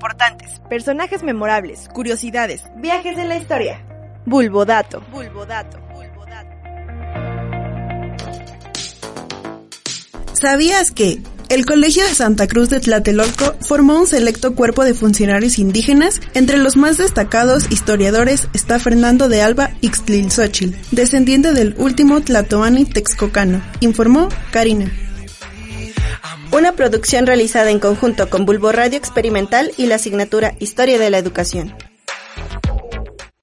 importantes, personajes memorables, curiosidades, viajes en la historia. Bulbodato. Bulbodato. ¿Sabías que el Colegio de Santa Cruz de Tlatelolco formó un selecto cuerpo de funcionarios indígenas. Entre los más destacados historiadores está Fernando de Alba Ixtlilxóchitl, descendiente del último Tlatoani Texcocano, informó Karina. Una producción realizada en conjunto con Bulbo Radio Experimental y la asignatura Historia de la Educación.